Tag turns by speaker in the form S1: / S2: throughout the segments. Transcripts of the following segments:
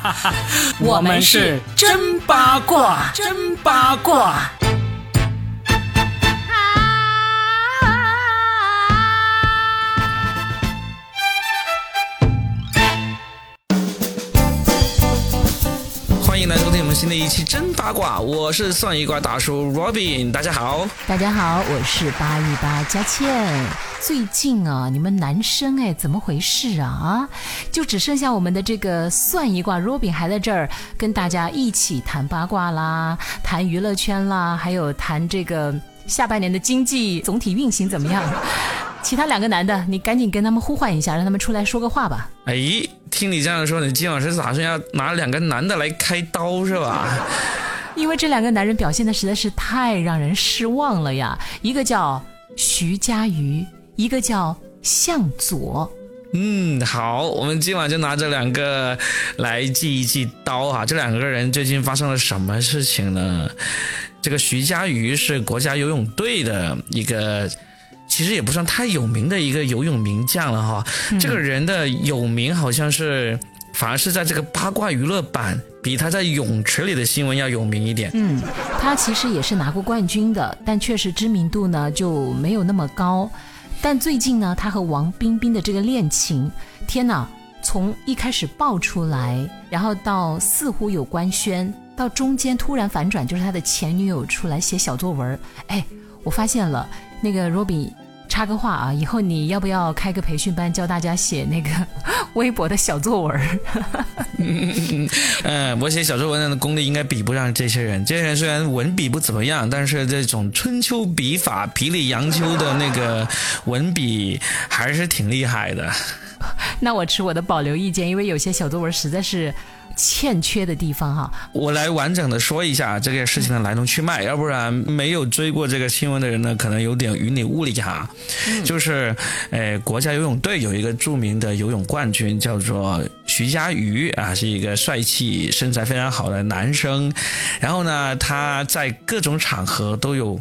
S1: 我们是真八卦，真八卦。
S2: 新的一期真八卦，我是算一卦大叔 Robin，大家好。
S3: 大家好，我是八一八佳倩。最近啊，你们男生哎，怎么回事啊？啊，就只剩下我们的这个算一卦 Robin 还在这儿跟大家一起谈八卦啦，谈娱乐圈啦，还有谈这个下半年的经济总体运行怎么样？其他两个男的，你赶紧跟他们呼唤一下，让他们出来说个话吧。
S2: 哎，听你这样说，你今晚是打算要拿两个男的来开刀是吧？
S3: 因为这两个男人表现的实在是太让人失望了呀！一个叫徐嘉余，一个叫向佐。
S2: 嗯，好，我们今晚就拿这两个来记一记刀哈。这两个人最近发生了什么事情呢？这个徐嘉余是国家游泳队的一个。其实也不算太有名的一个游泳名将了哈，这个人的有名好像是反而是在这个八卦娱乐版比他在泳池里的新闻要有名一点。
S3: 嗯，他其实也是拿过冠军的，但确实知名度呢就没有那么高。但最近呢，他和王冰冰的这个恋情，天哪，从一开始爆出来，然后到似乎有官宣，到中间突然反转，就是他的前女友出来写小作文。哎，我发现了那个 Robbie。插个话啊，以后你要不要开个培训班，教大家写那个 微博的小作文？
S2: 嗯，我写小作文的功力应该比不上这些人。这些人虽然文笔不怎么样，但是这种春秋笔法、皮里杨秋的那个文笔还是挺厉害的。
S3: 那我持我的保留意见，因为有些小作文实在是。欠缺的地方哈，
S2: 我来完整的说一下这个事情的来龙去脉，要不然没有追过这个新闻的人呢，可能有点云里雾里哈。就是，呃，国家游泳队有一个著名的游泳冠军叫做徐嘉余啊，是一个帅气、身材非常好的男生，然后呢，他在各种场合都有。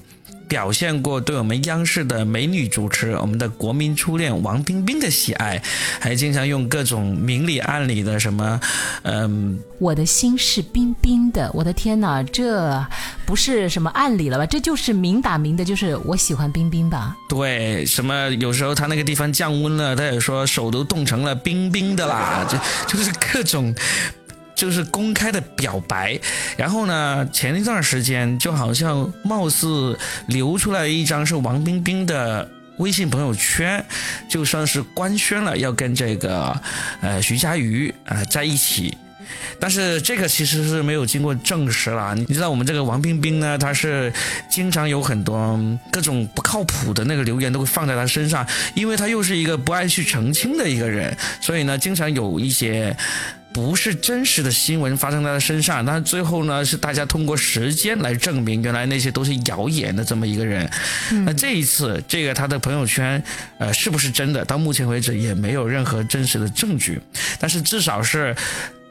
S2: 表现过对我们央视的美女主持、我们的国民初恋王冰冰的喜爱，还经常用各种明里暗里的什么，嗯，
S3: 我的心是冰冰的。我的天哪，这不是什么暗里了吧？这就是明打明的，就是我喜欢冰冰吧？
S2: 对，什么有时候他那个地方降温了，他也说手都冻成了冰冰的啦，就就是各种。就是公开的表白，然后呢，前一段时间就好像貌似流出来一张是王冰冰的微信朋友圈，就算是官宣了要跟这个呃徐嘉余啊在一起，但是这个其实是没有经过证实了。你知道我们这个王冰冰呢，她是经常有很多各种不靠谱的那个留言都会放在她身上，因为她又是一个不爱去澄清的一个人，所以呢，经常有一些。不是真实的新闻发生在他身上，但是最后呢，是大家通过时间来证明，原来那些都是谣言的这么一个人。那这一次，这个他的朋友圈，呃，是不是真的？到目前为止也没有任何真实的证据。但是至少是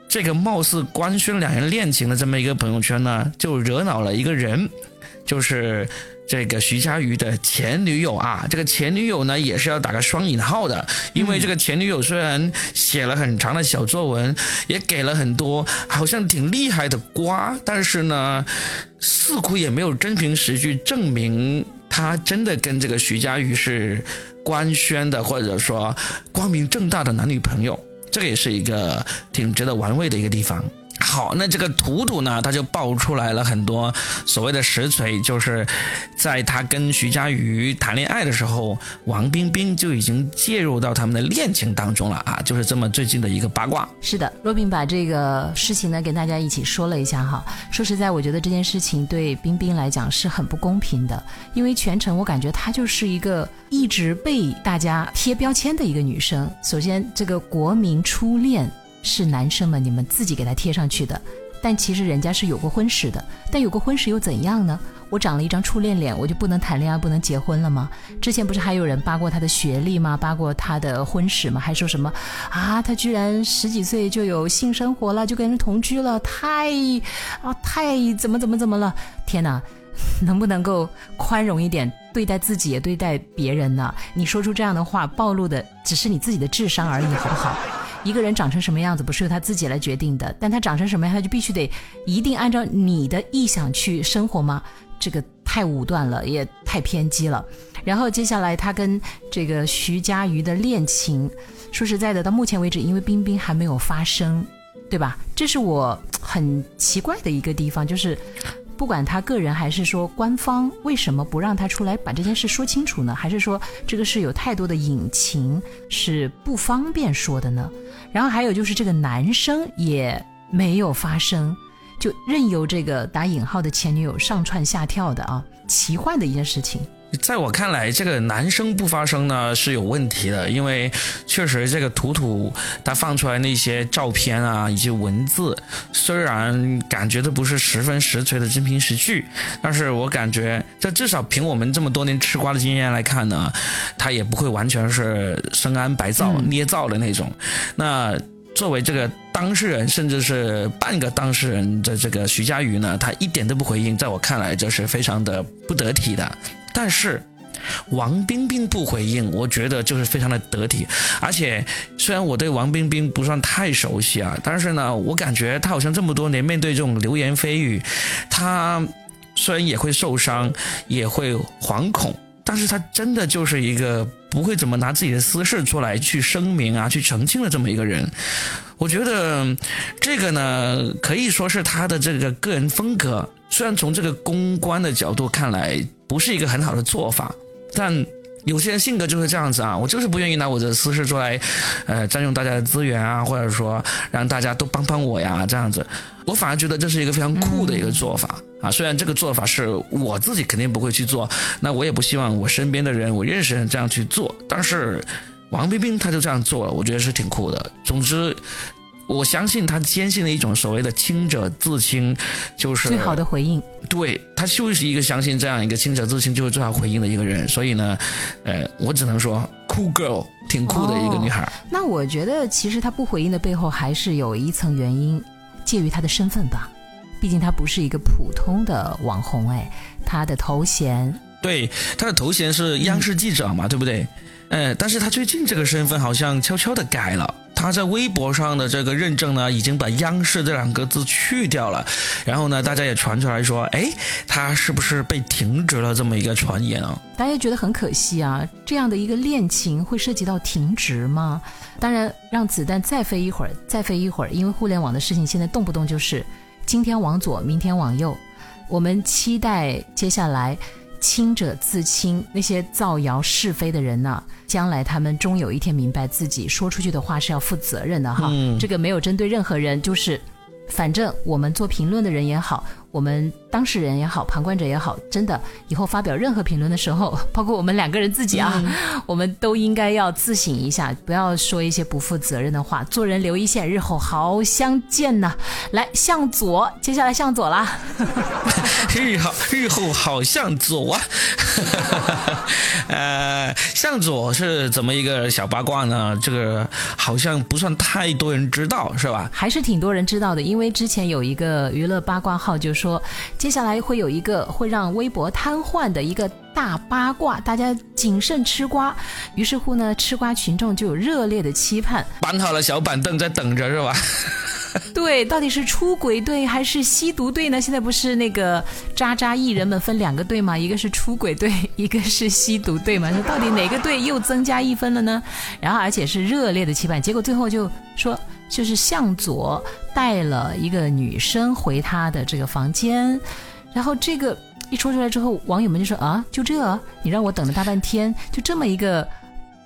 S2: 这个貌似官宣两人恋情的这么一个朋友圈呢，就惹恼了一个人，就是。这个徐嘉余的前女友啊，这个前女友呢也是要打个双引号的，因为这个前女友虽然写了很长的小作文，也给了很多好像挺厉害的瓜，但是呢，似乎也没有真凭实据证明他真的跟这个徐嘉余是官宣的，或者说光明正大的男女朋友，这个也是一个挺值得玩味的一个地方。好，那这个图图呢，他就爆出来了很多所谓的实锤，就是在他跟徐嘉余谈恋爱的时候，王冰冰就已经介入到他们的恋情当中了啊，就是这么最近的一个八卦。
S3: 是的，若冰把这个事情呢跟大家一起说了一下哈。说实在，我觉得这件事情对冰冰来讲是很不公平的，因为全程我感觉她就是一个一直被大家贴标签的一个女生。首先，这个国民初恋。是男生们你们自己给他贴上去的，但其实人家是有过婚史的。但有过婚史又怎样呢？我长了一张初恋脸，我就不能谈恋爱、不能结婚了吗？之前不是还有人扒过他的学历吗？扒过他的婚史吗？还说什么啊？他居然十几岁就有性生活了，就跟人同居了，太啊太怎么怎么怎么了？天哪，能不能够宽容一点，对待自己也对待别人呢？你说出这样的话，暴露的只是你自己的智商而已，好不好？一个人长成什么样子不是由他自己来决定的，但他长成什么样，他就必须得一定按照你的意想去生活吗？这个太武断了，也太偏激了。然后接下来他跟这个徐佳瑜的恋情，说实在的，到目前为止，因为冰冰还没有发生，对吧？这是我很奇怪的一个地方，就是不管他个人还是说官方，为什么不让他出来把这件事说清楚呢？还是说这个事有太多的隐情，是不方便说的呢？然后还有就是这个男生也没有发生，就任由这个打引号的前女友上蹿下跳的啊，奇幻的一件事情。
S2: 在我看来，这个男生不发声呢是有问题的，因为确实这个图图他放出来那些照片啊以及文字，虽然感觉都不是十分实锤的真凭实据，但是我感觉这至少凭我们这么多年吃瓜的经验来看呢，他也不会完全是深谙白造捏造的那种。那作为这个当事人，甚至是半个当事人的这个徐佳瑜呢，他一点都不回应，在我看来这是非常的不得体的。但是王冰冰不回应，我觉得就是非常的得体。而且虽然我对王冰冰不算太熟悉啊，但是呢，我感觉她好像这么多年面对这种流言蜚语，她虽然也会受伤，也会惶恐，但是她真的就是一个不会怎么拿自己的私事出来去声明啊、去澄清的这么一个人。我觉得这个呢，可以说是她的这个个人风格。虽然从这个公关的角度看来，不是一个很好的做法，但有些人性格就是这样子啊，我就是不愿意拿我的私事出来，呃，占用大家的资源啊，或者说让大家都帮帮我呀，这样子，我反而觉得这是一个非常酷的一个做法啊。虽然这个做法是我自己肯定不会去做，那我也不希望我身边的人、我认识人这样去做，但是王冰冰他就这样做了，我觉得是挺酷的。总之。我相信他坚信的一种所谓的清者自清，就是
S3: 最好的回应。
S2: 对他就是一个相信这样一个清者自清就是最好回应的一个人。所以呢，呃，我只能说酷 girl，挺酷的一个女孩。
S3: 那我觉得其实他不回应的背后还是有一层原因，介于他的身份吧。毕竟他不是一个普通的网红，哎，他的头衔。
S2: 对，他的头衔是央视记者嘛，对不对？呃，但是他最近这个身份好像悄悄的改了。他在微博上的这个认证呢，已经把央视这两个字去掉了。然后呢，大家也传出来说，哎，他是不是被停职了？这么一个传言啊？
S3: 大家觉得很可惜啊，这样的一个恋情会涉及到停职吗？当然，让子弹再飞一会儿，再飞一会儿，因为互联网的事情现在动不动就是今天往左，明天往右。我们期待接下来。清者自清，那些造谣是非的人呢？将来他们终有一天明白自己说出去的话是要负责任的哈。这个没有针对任何人，就是。反正我们做评论的人也好，我们当事人也好，旁观者也好，真的以后发表任何评论的时候，包括我们两个人自己啊，我们都应该要自省一下，不要说一些不负责任的话。做人留一线，日后好相见呐！来向左，接下来向左啦。
S2: 日后日后好向左啊！呃，向左是怎么一个小八卦呢？这个好像不算太多人知道，是吧？
S3: 还是挺多人知道的，因为之前有一个娱乐八卦号就说，接下来会有一个会让微博瘫痪的一个大八卦，大家谨慎吃瓜。于是乎呢，吃瓜群众就有热烈的期盼，
S2: 搬好了小板凳在等着，是吧？
S3: 对，到底是出轨队还是吸毒队呢？现在不是那个渣渣艺人们分两个队吗？一个是出轨队，一个是吸毒队嘛？说到底哪个队又增加一分了呢？然后而且是热烈的期盼，结果最后就说就是向左带了一个女生回他的这个房间，然后这个一说出来之后，网友们就说啊，就这，你让我等了大半天，就这么一个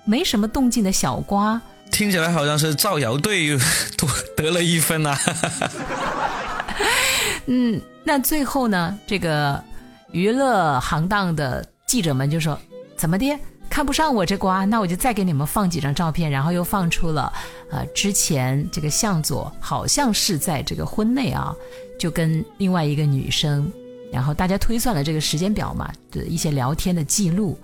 S3: 没什么动静的小瓜。
S2: 听起来好像是造谣队多得了一分呐。
S3: 嗯，那最后呢，这个娱乐行当的记者们就说：“怎么的，看不上我这瓜？那我就再给你们放几张照片。”然后又放出了，呃，之前这个向佐好像是在这个婚内啊，就跟另外一个女生，然后大家推算了这个时间表嘛的一些聊天的记录。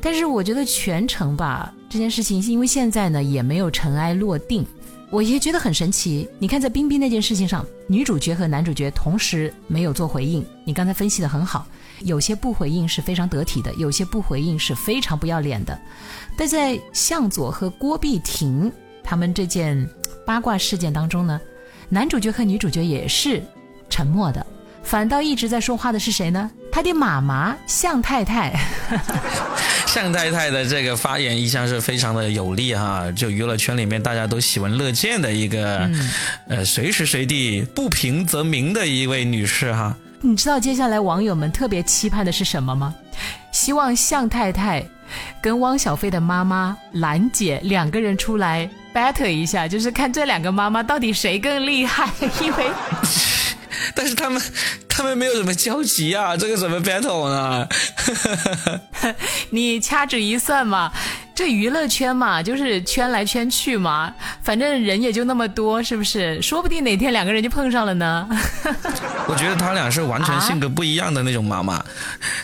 S3: 但是我觉得全程吧，这件事情因为现在呢也没有尘埃落定，我也觉得很神奇。你看在冰冰那件事情上，女主角和男主角同时没有做回应，你刚才分析的很好，有些不回应是非常得体的，有些不回应是非常不要脸的。但在向佐和郭碧婷他们这件八卦事件当中呢，男主角和女主角也是沉默的，反倒一直在说话的是谁呢？他的妈妈向太太。
S2: 向太太的这个发言一向是非常的有力哈，就娱乐圈里面大家都喜闻乐见的一个，呃，随时随地不平则鸣的一位女士哈。
S3: 你知道接下来网友们特别期盼的是什么吗？希望向太太跟汪小菲的妈妈兰姐两个人出来 battle 一下，就是看这两个妈妈到底谁更厉害，因为。
S2: 但是他们他们没有什么交集啊，这个怎么 battle 呢？
S3: 你掐指一算嘛，这娱乐圈嘛，就是圈来圈去嘛，反正人也就那么多，是不是？说不定哪天两个人就碰上了呢。
S2: 我觉得他俩是完全性格不一样的那种妈妈，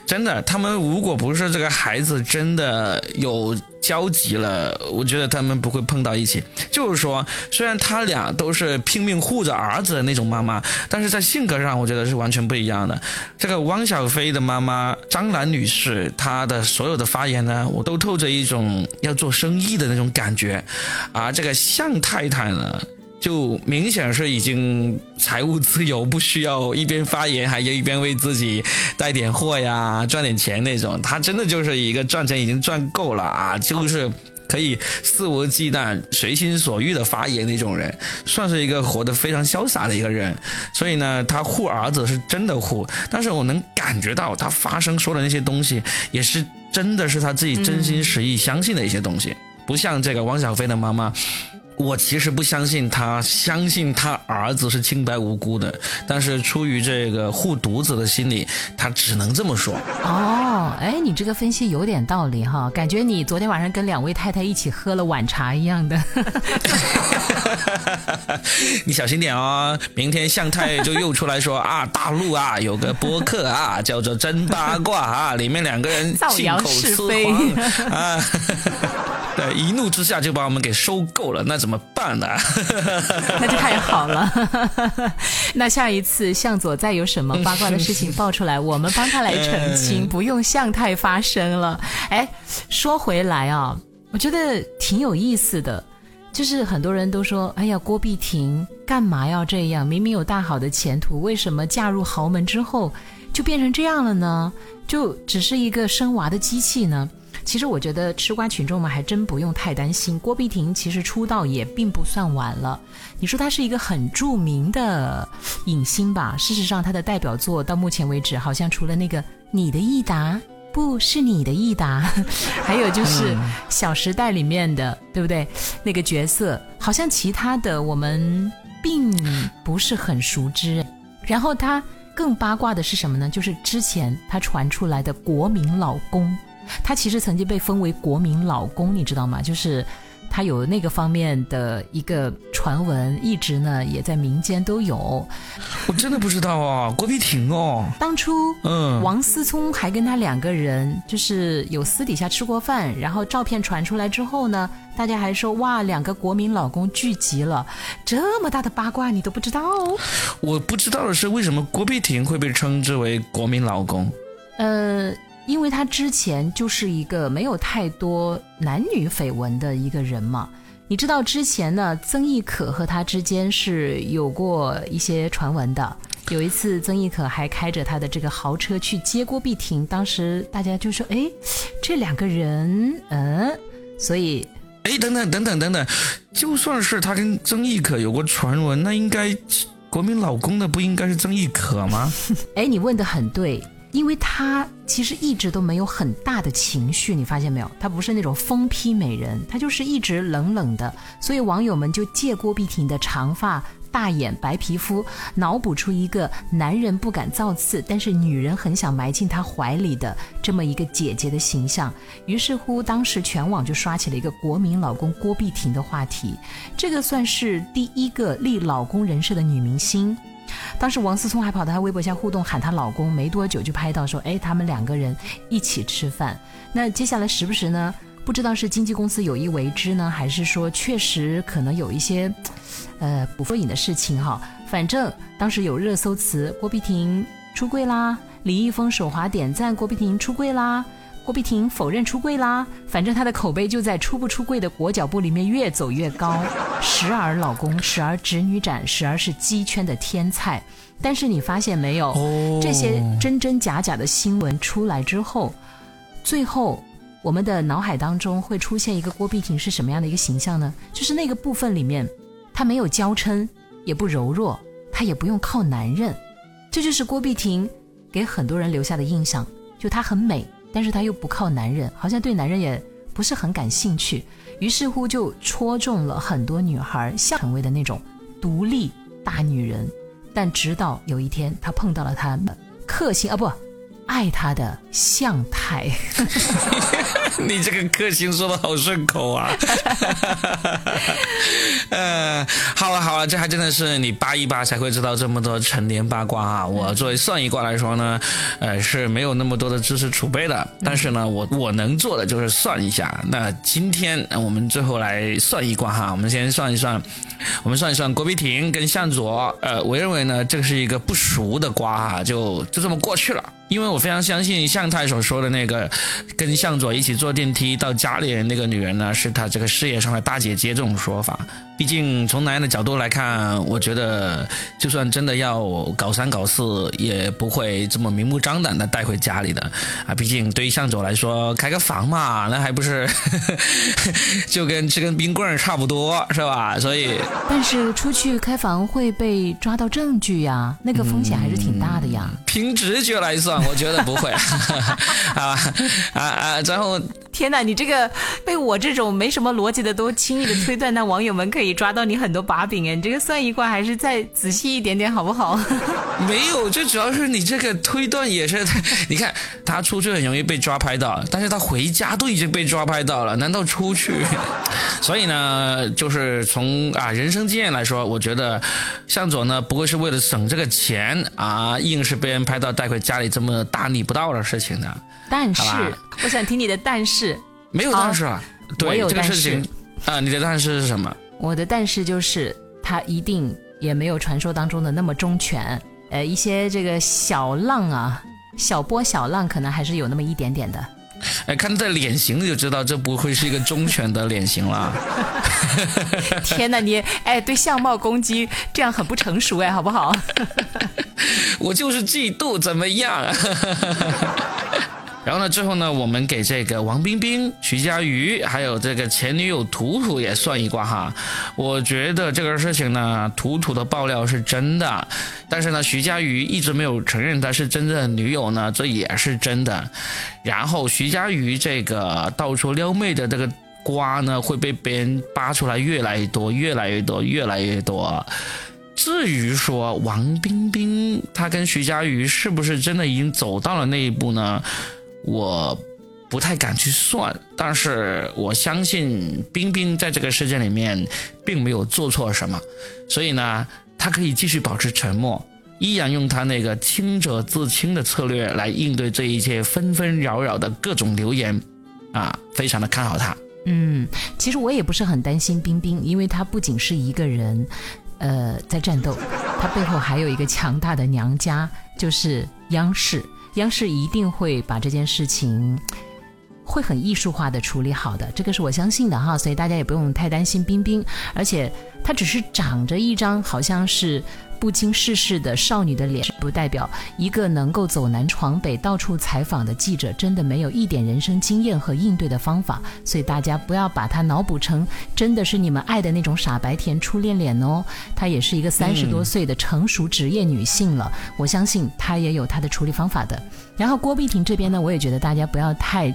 S2: 真的。他们如果不是这个孩子真的有。交集了，我觉得他们不会碰到一起。就是说，虽然他俩都是拼命护着儿子的那种妈妈，但是在性格上，我觉得是完全不一样的。这个汪小菲的妈妈张兰女士，她的所有的发言呢，我都透着一种要做生意的那种感觉。而这个向太太呢？就明显是已经财务自由，不需要一边发言还要一边为自己带点货呀，赚点钱那种。他真的就是一个赚钱已经赚够了啊，就是可以肆无忌惮、随心所欲的发言那种人，算是一个活得非常潇洒的一个人。所以呢，他护儿子是真的护，但是我能感觉到他发声说的那些东西，也是真的是他自己真心实意相信的一些东西，不像这个汪小菲的妈妈。我其实不相信他，相信他儿子是清白无辜的，但是出于这个护犊子的心理，他只能这么说。
S3: 哦，哎，你这个分析有点道理哈，感觉你昨天晚上跟两位太太一起喝了晚茶一样的。
S2: 你小心点哦，明天向太就又出来说啊，大陆啊有个播客啊，叫做真八卦啊，里面两个人
S3: 造谣是非
S2: 啊。对，一怒之下就把我们给收购了，那怎么办呢？
S3: 那就太好了。那下一次向佐再有什么八卦的事情爆出来，我们帮他来澄清，不用向太发声了。哎，说回来啊，我觉得挺有意思的，就是很多人都说，哎呀，郭碧婷干嘛要这样？明明有大好的前途，为什么嫁入豪门之后就变成这样了呢？就只是一个生娃的机器呢？其实我觉得吃瓜群众们还真不用太担心。郭碧婷其实出道也并不算晚了，你说她是一个很著名的影星吧？事实上，她的代表作到目前为止，好像除了那个《你的益达》，不是你的益达，还有就是《小时代》里面的，对不对？那个角色，好像其他的我们并不是很熟知。然后她更八卦的是什么呢？就是之前她传出来的国民老公。他其实曾经被封为国民老公，你知道吗？就是他有那个方面的一个传闻，一直呢也在民间都有。
S2: 我真的不知道啊，郭碧婷哦。
S3: 当初，嗯，王思聪还跟他两个人就是有私底下吃过饭，然后照片传出来之后呢，大家还说哇，两个国民老公聚集了，这么大的八卦你都不知道？
S2: 我不知道的是，为什么郭碧婷会被称之为国民老公？
S3: 呃。因为他之前就是一个没有太多男女绯闻的一个人嘛，你知道之前呢，曾轶可和他之间是有过一些传闻的。有一次，曾轶可还开着他的这个豪车去接郭碧婷，当时大家就说：“哎，这两个人，嗯，所以，
S2: 哎，等等等等等等，就算是他跟曾轶可有过传闻，那应该国民老公的不应该是曾轶可吗？
S3: 哎，你问的很对。”因为她其实一直都没有很大的情绪，你发现没有？她不是那种疯批美人，她就是一直冷冷的。所以网友们就借郭碧婷的长发、大眼、白皮肤，脑补出一个男人不敢造次，但是女人很想埋进她怀里的这么一个姐姐的形象。于是乎，当时全网就刷起了一个“国民老公郭碧婷”的话题。这个算是第一个立老公人设的女明星。当时王思聪还跑到她微博下互动，喊她老公，没多久就拍到说，哎，他们两个人一起吃饭。那接下来时不时呢，不知道是经纪公司有意为之呢，还是说确实可能有一些，呃，不复影的事情哈。反正当时有热搜词，郭碧婷出柜啦，李易峰手滑点赞，郭碧婷出柜啦。郭碧婷否认出柜啦，反正她的口碑就在出不出柜的裹脚布里面越走越高，时而老公，时而侄女展，时而是鸡圈的天菜。但是你发现没有，这些真真假假的新闻出来之后，最后我们的脑海当中会出现一个郭碧婷是什么样的一个形象呢？就是那个部分里面，她没有娇嗔，也不柔弱，她也不用靠男人，这就是郭碧婷给很多人留下的印象，就她很美。但是她又不靠男人，好像对男人也不是很感兴趣，于是乎就戳中了很多女孩想成为的那种独立大女人。但直到有一天，她碰到了她克星啊不。爱他的向太，
S2: 你这个克星说的好顺口啊！呃，好了好了，这还真的是你扒一扒才会知道这么多陈年八卦啊！我作为算一卦来说呢，呃，是没有那么多的知识储备的，但是呢，我我能做的就是算一下。那今天我们最后来算一卦哈，我们先算一算，我们算一算郭碧婷跟向佐，呃，我认为呢，这个是一个不熟的瓜哈，就就这么过去了。因为我非常相信向太所说的那个，跟向佐一起坐电梯到家里的那个女人呢，是他这个事业上的大姐姐这种说法。毕竟从男人的角度来看，我觉得就算真的要搞三搞四，也不会这么明目张胆的带回家里的啊。毕竟对于向佐来说，开个房嘛，那还不是 就跟吃根冰棍差不多，是吧？所以，
S3: 但是出去开房会被抓到证据呀，那个风险还是挺大的呀。
S2: 凭直觉来算，我觉得不会。啊啊啊！然后。
S3: 天哪，你这个被我这种没什么逻辑的都轻易的推断，那网友们可以抓到你很多把柄哎！你这个算一卦还是再仔细一点点好不好？
S2: 没有，最主要是你这个推断也是，你看他出去很容易被抓拍到，但是他回家都已经被抓拍到了，难道出去？所以呢，就是从啊人生经验来说，我觉得向佐呢不会是为了省这个钱啊，硬是被人拍到带回家里这么大逆不道的事情的。
S3: 但是，我想听你的但是。
S2: 没有但是啊，对这个事情啊，你的但是是什么？
S3: 我的但是就是他一定也没有传说当中的那么忠犬。呃，一些这个小浪啊，小波小浪可能还是有那么一点点的。
S2: 哎，看这脸型就知道这不会是一个忠犬的脸型了。
S3: 天哪，你哎，对相貌攻击这样很不成熟哎，好不好？
S2: 我就是嫉妒，怎么样？然后呢，最后呢，我们给这个王冰冰、徐佳瑜，还有这个前女友图图也算一卦哈。我觉得这个事情呢，图图的爆料是真的，但是呢，徐佳瑜一直没有承认他是真正的女友呢，这也是真的。然后徐佳瑜这个到处撩妹的这个瓜呢，会被别人扒出来越来越多，越来越多，越来越多。至于说王冰冰她跟徐佳瑜是不是真的已经走到了那一步呢？我不太敢去算，但是我相信冰冰在这个事件里面并没有做错什么，所以呢，他可以继续保持沉默，依然用他那个清者自清的策略来应对这一切纷纷扰扰的各种流言，啊，非常的看好他。
S3: 嗯，其实我也不是很担心冰冰，因为他不仅是一个人，呃，在战斗，他背后还有一个强大的娘家，就是央视。央视一定会把这件事情会很艺术化的处理好的，这个是我相信的哈，所以大家也不用太担心冰冰，而且她只是长着一张好像是。不经世事的少女的脸，不代表一个能够走南闯北、到处采访的记者真的没有一点人生经验和应对的方法。所以大家不要把她脑补成真的是你们爱的那种傻白甜初恋脸哦。她也是一个三十多岁的成熟职业女性了，我相信她也有她的处理方法的。然后郭碧婷这边呢，我也觉得大家不要太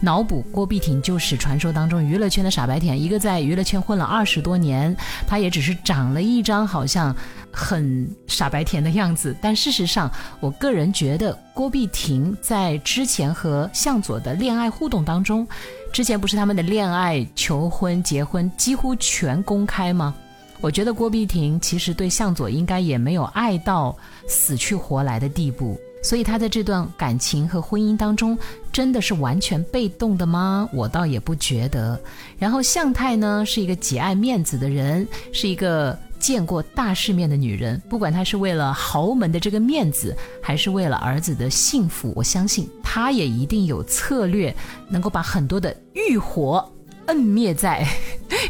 S3: 脑补，郭碧婷就是传说当中娱乐圈的傻白甜，一个在娱乐圈混了二十多年，她也只是长了一张好像。很傻白甜的样子，但事实上，我个人觉得郭碧婷在之前和向佐的恋爱互动当中，之前不是他们的恋爱、求婚、结婚几乎全公开吗？我觉得郭碧婷其实对向佐应该也没有爱到死去活来的地步。所以他在这段感情和婚姻当中，真的是完全被动的吗？我倒也不觉得。然后向太呢，是一个极爱面子的人，是一个见过大世面的女人，不管她是为了豪门的这个面子，还是为了儿子的幸福，我相信她也一定有策略，能够把很多的欲火摁灭在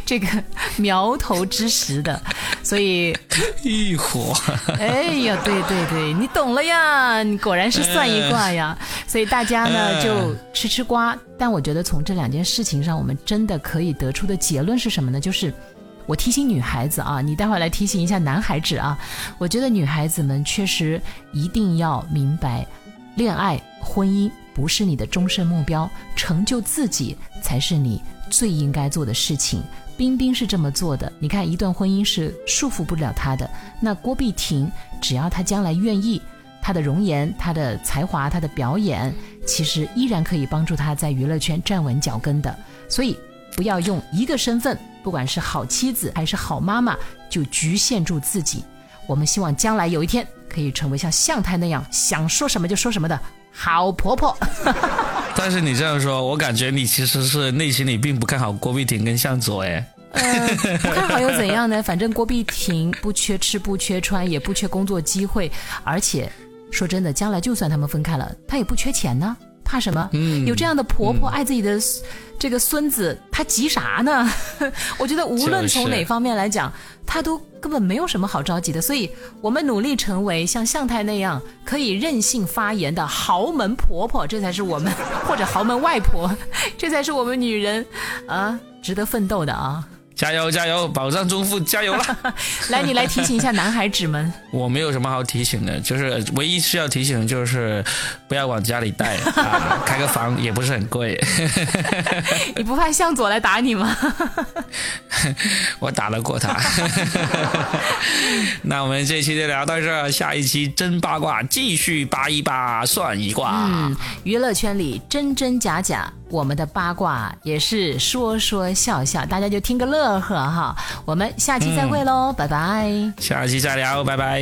S3: 这个苗头之时的。所以
S2: 欲火，
S3: 哎呀，对对对，你懂了呀，你果然是算一卦呀。所以大家呢就吃吃瓜，但我觉得从这两件事情上，我们真的可以得出的结论是什么呢？就是。我提醒女孩子啊，你待会儿来提醒一下男孩子啊。我觉得女孩子们确实一定要明白，恋爱、婚姻不是你的终身目标，成就自己才是你最应该做的事情。冰冰是这么做的，你看，一段婚姻是束缚不了她的。那郭碧婷，只要她将来愿意，她的容颜、她的才华、她的表演，其实依然可以帮助她在娱乐圈站稳脚跟的。所以，不要用一个身份。不管是好妻子还是好妈妈，就局限住自己。我们希望将来有一天可以成为像向太那样想说什么就说什么的好婆婆。
S2: 但是你这样说，我感觉你其实是内心里并不看好郭碧婷跟向佐哎。
S3: 不看好又怎样呢？反正郭碧婷不缺吃不缺穿，也不缺工作机会，而且说真的，将来就算他们分开了，他也不缺钱呢。怕什么？有这样的婆婆爱自己的这个孙子，她急啥呢？我觉得无论从哪方面来讲，她都根本没有什么好着急的。所以，我们努力成为像向太那样可以任性发言的豪门婆婆，这才是我们或者豪门外婆，这才是我们女人啊值得奋斗的啊！
S2: 加油加油，保障中富加油了！
S3: 来，你来提醒一下男孩子们。
S2: 我没有什么好提醒的，就是唯一需要提醒的就是不要往家里带，啊，开个房也不是很贵。
S3: 你不怕向左来打你吗？
S2: 我打得过他。那我们这期就聊到这，下一期真八卦继续扒一扒算一卦。
S3: 嗯，娱乐圈里真真假假。我们的八卦也是说说笑笑，大家就听个乐呵哈。我们下期再会喽，拜拜。
S2: 下期再聊，拜拜。